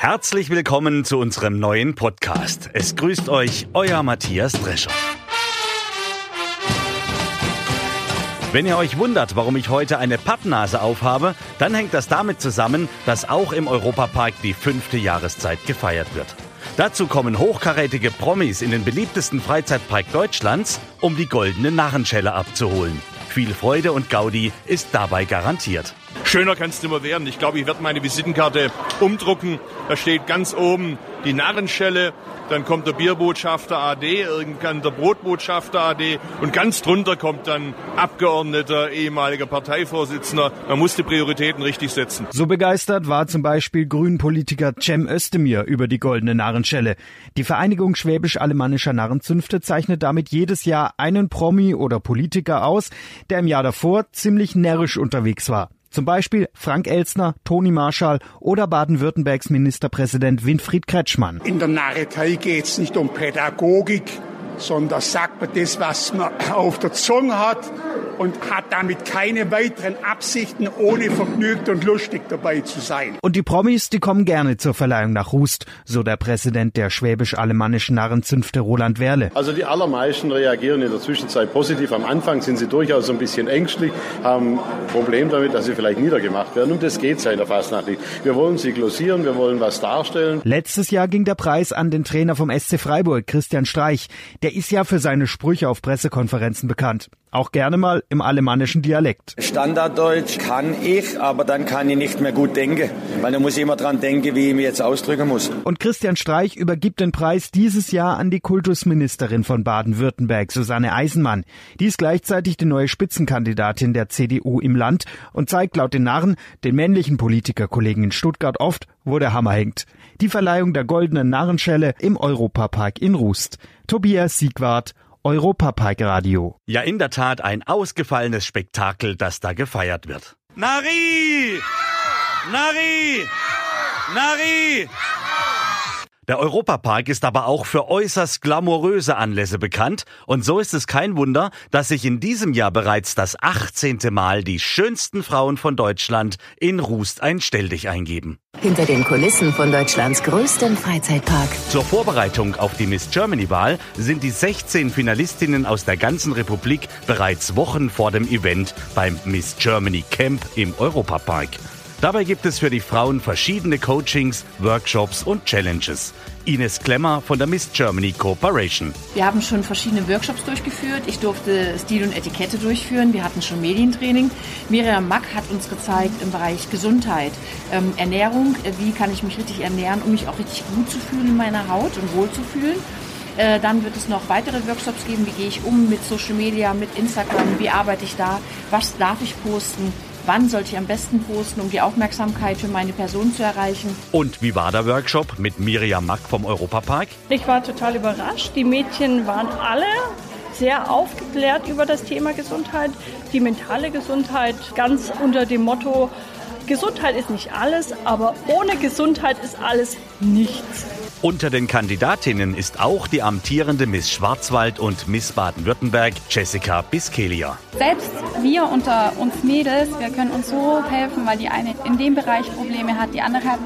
Herzlich willkommen zu unserem neuen Podcast. Es grüßt euch euer Matthias Drescher. Wenn ihr euch wundert, warum ich heute eine Pappnase aufhabe, dann hängt das damit zusammen, dass auch im Europapark die fünfte Jahreszeit gefeiert wird. Dazu kommen hochkarätige Promis in den beliebtesten Freizeitpark Deutschlands, um die goldene Narrenschelle abzuholen. Viel Freude und Gaudi ist dabei garantiert. Schöner kann es mehr werden. Ich glaube, ich werde meine Visitenkarte umdrucken. Da steht ganz oben die Narrenschelle, dann kommt der Bierbotschafter AD, irgendwann der Brotbotschafter AD und ganz drunter kommt dann Abgeordneter, ehemaliger Parteivorsitzender. Man muss die Prioritäten richtig setzen. So begeistert war zum Beispiel Grünpolitiker Cem Özdemir über die goldene Narrenschelle. Die Vereinigung Schwäbisch-Alemannischer Narrenzünfte zeichnet damit jedes Jahr einen Promi oder Politiker aus, der im Jahr davor ziemlich närrisch unterwegs war. Zum Beispiel Frank Elstner, Toni Marschall oder Baden-Württembergs Ministerpräsident Winfried Kretschmann. In der Narretei geht es nicht um Pädagogik, sondern sagt man das, was man auf der Zunge hat und hat damit keine weiteren Absichten, ohne vergnügt und lustig dabei zu sein. Und die Promis, die kommen gerne zur Verleihung nach Rust, so der Präsident der schwäbisch-alemannischen Narrenzünfte Roland Werle. Also die allermeisten reagieren in der Zwischenzeit positiv. Am Anfang sind sie durchaus ein bisschen ängstlich, haben ein Problem damit, dass sie vielleicht niedergemacht werden. Und das geht seit der Fastnacht nicht. Wir wollen sie glossieren, wir wollen was darstellen. Letztes Jahr ging der Preis an den Trainer vom SC Freiburg, Christian Streich. Der ist ja für seine Sprüche auf Pressekonferenzen bekannt. Auch gerne mal im alemannischen Dialekt. Standarddeutsch kann ich, aber dann kann ich nicht mehr gut denken, weil da muss ich immer dran denken, wie ich mich jetzt ausdrücken muss. Und Christian Streich übergibt den Preis dieses Jahr an die Kultusministerin von Baden-Württemberg, Susanne Eisenmann. Die ist gleichzeitig die neue Spitzenkandidatin der CDU im Land und zeigt laut den Narren den männlichen Politikerkollegen in Stuttgart oft, wo der Hammer hängt. Die Verleihung der goldenen Narrenschelle im Europapark in Rust. Tobias Siegwart, Europapark Radio. Ja, in der Tat ein ausgefallenes Spektakel, das da gefeiert wird. Nari! Nari! Nari! Der Europapark ist aber auch für äußerst glamouröse Anlässe bekannt und so ist es kein Wunder, dass sich in diesem Jahr bereits das 18. Mal die schönsten Frauen von Deutschland in Rust ein Stelldich eingeben. Hinter den Kulissen von Deutschlands größtem Freizeitpark. Zur Vorbereitung auf die Miss Germany-Wahl sind die 16 Finalistinnen aus der ganzen Republik bereits Wochen vor dem Event beim Miss Germany Camp im Europapark. Dabei gibt es für die Frauen verschiedene Coachings, Workshops und Challenges. Ines Klemmer von der Miss Germany Corporation. Wir haben schon verschiedene Workshops durchgeführt. Ich durfte Stil und Etikette durchführen. Wir hatten schon Medientraining. Miriam Mack hat uns gezeigt im Bereich Gesundheit, ähm, Ernährung, äh, wie kann ich mich richtig ernähren, um mich auch richtig gut zu fühlen in meiner Haut und wohl zu fühlen. Äh, dann wird es noch weitere Workshops geben. Wie gehe ich um mit Social Media, mit Instagram? Wie arbeite ich da? Was darf ich posten? Wann sollte ich am besten posten, um die Aufmerksamkeit für meine Person zu erreichen. Und wie war der Workshop mit Miriam Mack vom Europapark? Ich war total überrascht. Die Mädchen waren alle sehr aufgeklärt über das Thema Gesundheit, die mentale Gesundheit, ganz unter dem Motto, Gesundheit ist nicht alles, aber ohne Gesundheit ist alles nichts. Unter den Kandidatinnen ist auch die amtierende Miss Schwarzwald und Miss Baden-Württemberg Jessica Biskelia. Selbst wir unter uns Mädels, wir können uns so helfen, weil die eine in dem Bereich Probleme hat, die andere hat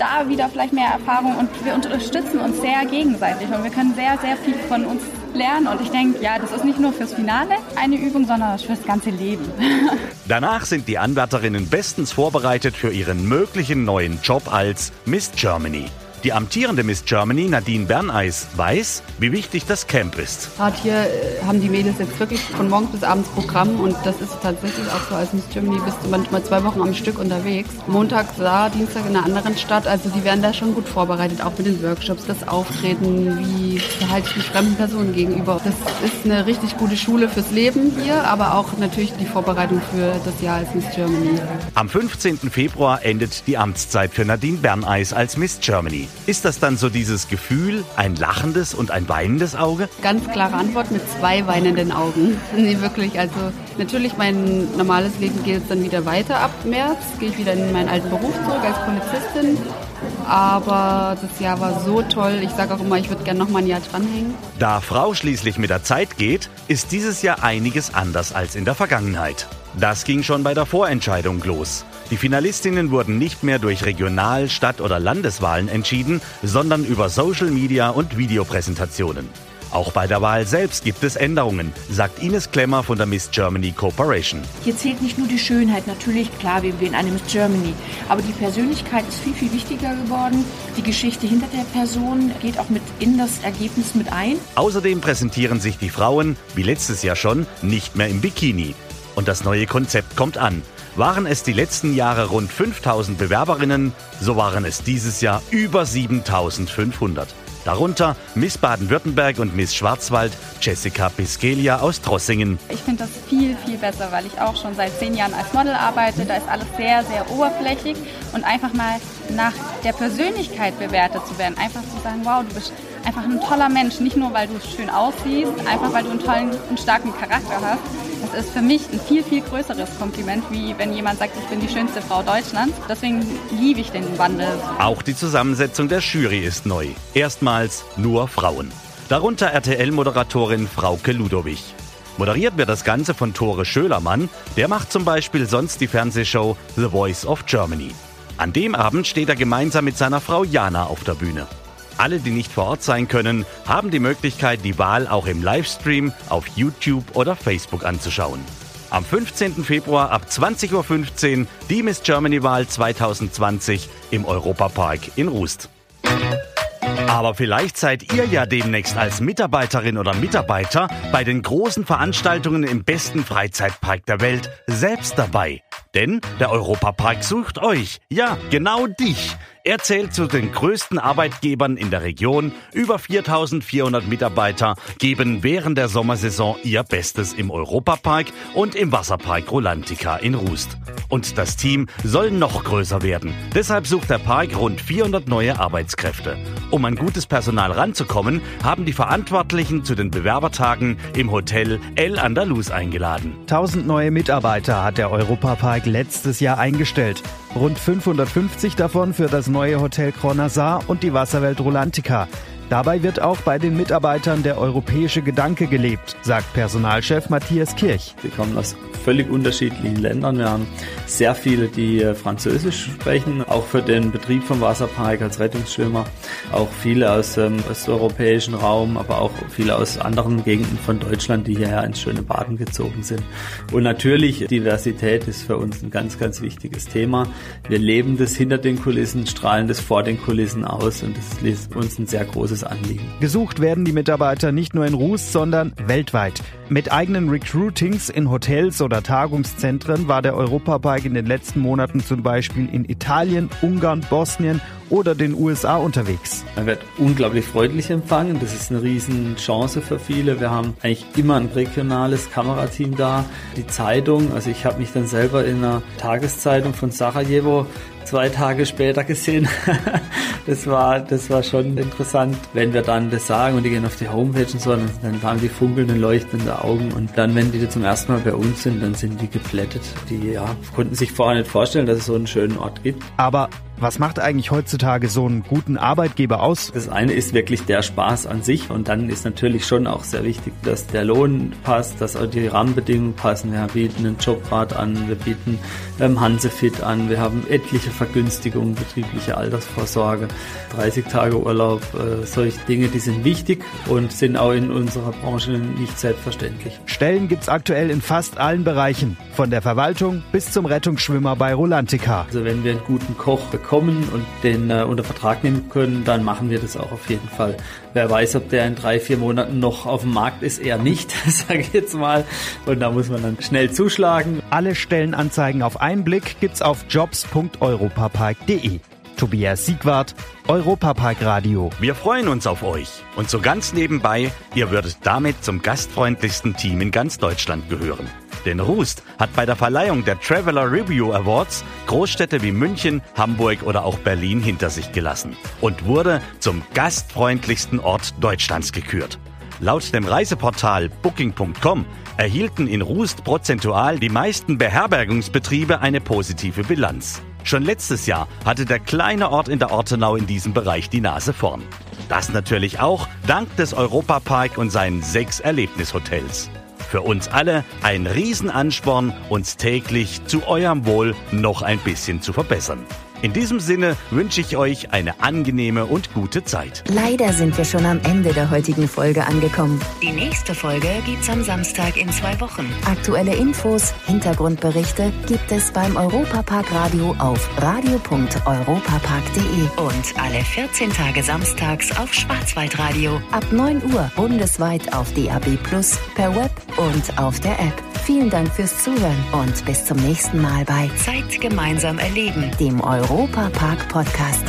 da wieder vielleicht mehr Erfahrung und wir unterstützen uns sehr gegenseitig und wir können sehr, sehr viel von uns lernen. Und ich denke, ja, das ist nicht nur fürs Finale eine Übung, sondern fürs ganze Leben. Danach sind die Anwärterinnen bestens vorbereitet für ihren möglichen neuen Job als Miss Germany. Die amtierende Miss Germany, Nadine Berneis, weiß, wie wichtig das Camp ist. Gerade hier äh, haben die Mädels jetzt wirklich von morgens bis abends Programm und das ist tatsächlich auch so, als Miss Germany bist du manchmal zwei Wochen am Stück unterwegs. Montag da, Dienstag in einer anderen Stadt, also die werden da schon gut vorbereitet, auch mit den Workshops, das Auftreten, wie verhalte ich mich fremden Personen gegenüber. Das ist eine richtig gute Schule fürs Leben hier, aber auch natürlich die Vorbereitung für das Jahr als Miss Germany. Am 15. Februar endet die Amtszeit für Nadine Berneis als Miss Germany. Ist das dann so dieses Gefühl, ein lachendes und ein weinendes Auge? Ganz klare Antwort mit zwei weinenden Augen. Nee, wirklich. Also natürlich mein normales Leben geht jetzt dann wieder weiter ab März. Gehe ich wieder in meinen alten Beruf zurück als Polizistin. Aber das Jahr war so toll. Ich sage auch immer, ich würde gerne noch mal ein Jahr dranhängen. Da Frau schließlich mit der Zeit geht, ist dieses Jahr einiges anders als in der Vergangenheit. Das ging schon bei der Vorentscheidung los. Die Finalistinnen wurden nicht mehr durch Regional-, Stadt- oder Landeswahlen entschieden, sondern über Social Media und Videopräsentationen. Auch bei der Wahl selbst gibt es Änderungen, sagt Ines Klemmer von der Miss Germany Corporation. Hier zählt nicht nur die Schönheit, natürlich, klar, wir wählen eine Miss Germany, aber die Persönlichkeit ist viel, viel wichtiger geworden. Die Geschichte hinter der Person geht auch mit in das Ergebnis mit ein. Außerdem präsentieren sich die Frauen, wie letztes Jahr schon, nicht mehr im Bikini. Und das neue Konzept kommt an. Waren es die letzten Jahre rund 5000 Bewerberinnen, so waren es dieses Jahr über 7500. Darunter Miss Baden-Württemberg und Miss Schwarzwald Jessica Biskelia aus Trossingen. Ich finde das viel, viel besser, weil ich auch schon seit zehn Jahren als Model arbeite. Da ist alles sehr, sehr oberflächlich und einfach mal nach der Persönlichkeit bewertet zu werden. Einfach zu sagen, wow, du bist einfach ein toller Mensch. Nicht nur, weil du schön aussiehst, einfach weil du einen tollen und starken Charakter hast. Das ist für mich ein viel, viel größeres Kompliment, wie wenn jemand sagt, ich bin die schönste Frau Deutschlands. Deswegen liebe ich den Wandel. Auch die Zusammensetzung der Jury ist neu. Erstmals nur Frauen. Darunter RTL-Moderatorin Frauke Ludowig. Moderiert wird das Ganze von Tore Schölermann. Der macht zum Beispiel sonst die Fernsehshow The Voice of Germany. An dem Abend steht er gemeinsam mit seiner Frau Jana auf der Bühne. Alle, die nicht vor Ort sein können, haben die Möglichkeit, die Wahl auch im Livestream auf YouTube oder Facebook anzuschauen. Am 15. Februar ab 20.15 Uhr die Miss Germany Wahl 2020 im Europapark in Rust. Aber vielleicht seid ihr ja demnächst als Mitarbeiterin oder Mitarbeiter bei den großen Veranstaltungen im besten Freizeitpark der Welt selbst dabei. Denn der Europapark sucht euch. Ja, genau dich. Er zählt zu den größten Arbeitgebern in der Region. Über 4400 Mitarbeiter geben während der Sommersaison ihr Bestes im Europapark und im Wasserpark Rolantica in Rust. Und das Team soll noch größer werden. Deshalb sucht der Park rund 400 neue Arbeitskräfte. Um an gutes Personal ranzukommen, haben die Verantwortlichen zu den Bewerbertagen im Hotel El Andalus eingeladen. 1000 neue Mitarbeiter hat der Europapark letztes Jahr eingestellt. Rund 550 davon für das neue Hotel Cronazar und die Wasserwelt Rolantica. Dabei wird auch bei den Mitarbeitern der europäische Gedanke gelebt, sagt Personalchef Matthias Kirch. Wir kommen aus völlig unterschiedlichen Ländern. Wir haben sehr viele, die äh, Französisch sprechen, auch für den Betrieb vom Wasserpark als Rettungsschwimmer. Auch viele aus dem osteuropäischen Raum, aber auch viele aus anderen Gegenden von Deutschland, die hierher ins schöne Baden gezogen sind. Und natürlich, Diversität ist für uns ein ganz, ganz wichtiges Thema. Wir leben das hinter den Kulissen, strahlen das vor den Kulissen aus und das ist uns ein sehr großes Anliegen. Gesucht werden die Mitarbeiter nicht nur in Ruß, sondern weltweit. Mit eigenen Recruitings in Hotels oder Tagungszentren war der Europapark in den letzten Monaten zum Beispiel in Italien, Ungarn, Bosnien oder den USA unterwegs. Man wird unglaublich freundlich empfangen. Das ist eine riesen Chance für viele. Wir haben eigentlich immer ein regionales Kamerateam da. Die Zeitung, also ich habe mich dann selber in einer Tageszeitung von Sarajevo zwei Tage später gesehen. das war, das war schon interessant, wenn wir dann das sagen und die gehen auf die Homepage und so, dann, dann haben die funkelnden, leuchtenden Augen und dann, wenn die zum ersten Mal bei uns sind, dann sind die geplättet. Die ja, konnten sich vorher nicht vorstellen, dass es so einen schönen Ort gibt. Aber was macht eigentlich heutzutage so einen guten Arbeitgeber aus? Das eine ist wirklich der Spaß an sich und dann ist natürlich schon auch sehr wichtig, dass der Lohn passt, dass auch die Rahmenbedingungen passen. Wir bieten einen Jobrad an, wir bieten ähm, Hansefit an, wir haben etliche Vergünstigungen, betriebliche Altersvorsorge, 30 Tage Urlaub, äh, solche Dinge, die sind wichtig und sind auch in unserer Branche nicht selbstverständlich. Stellen gibt's aktuell in fast allen Bereichen, von der Verwaltung bis zum Rettungsschwimmer bei Rolantica. Also wenn wir einen guten Koch bekommen, bekommen und den äh, unter Vertrag nehmen können, dann machen wir das auch auf jeden Fall. Wer weiß, ob der in drei, vier Monaten noch auf dem Markt ist, eher nicht, sage ich jetzt mal. Und da muss man dann schnell zuschlagen. Alle Stellenanzeigen auf einen Blick gibt's auf jobs.europapark.de. Tobias Siegwart, Europapark Radio. Wir freuen uns auf euch. Und so ganz nebenbei, ihr würdet damit zum gastfreundlichsten Team in ganz Deutschland gehören. Denn Rust hat bei der Verleihung der Traveler Review Awards Großstädte wie München, Hamburg oder auch Berlin hinter sich gelassen und wurde zum gastfreundlichsten Ort Deutschlands gekürt. Laut dem Reiseportal Booking.com erhielten in Rust prozentual die meisten Beherbergungsbetriebe eine positive Bilanz. Schon letztes Jahr hatte der kleine Ort in der Ortenau in diesem Bereich die Nase vorn. Das natürlich auch dank des Europapark und seinen sechs Erlebnishotels. Für uns alle ein Riesenansporn, uns täglich zu eurem Wohl noch ein bisschen zu verbessern. In diesem Sinne wünsche ich euch eine angenehme und gute Zeit. Leider sind wir schon am Ende der heutigen Folge angekommen. Die nächste Folge gibt's am Samstag in zwei Wochen. Aktuelle Infos, Hintergrundberichte gibt es beim Europapark Radio auf radio.europapark.de und alle 14 Tage samstags auf Schwarzwaldradio ab 9 Uhr bundesweit auf DAB Plus, per Web und auf der App. Vielen Dank fürs Zuhören und bis zum nächsten Mal bei Zeit gemeinsam erleben, dem Europa Park Podcast.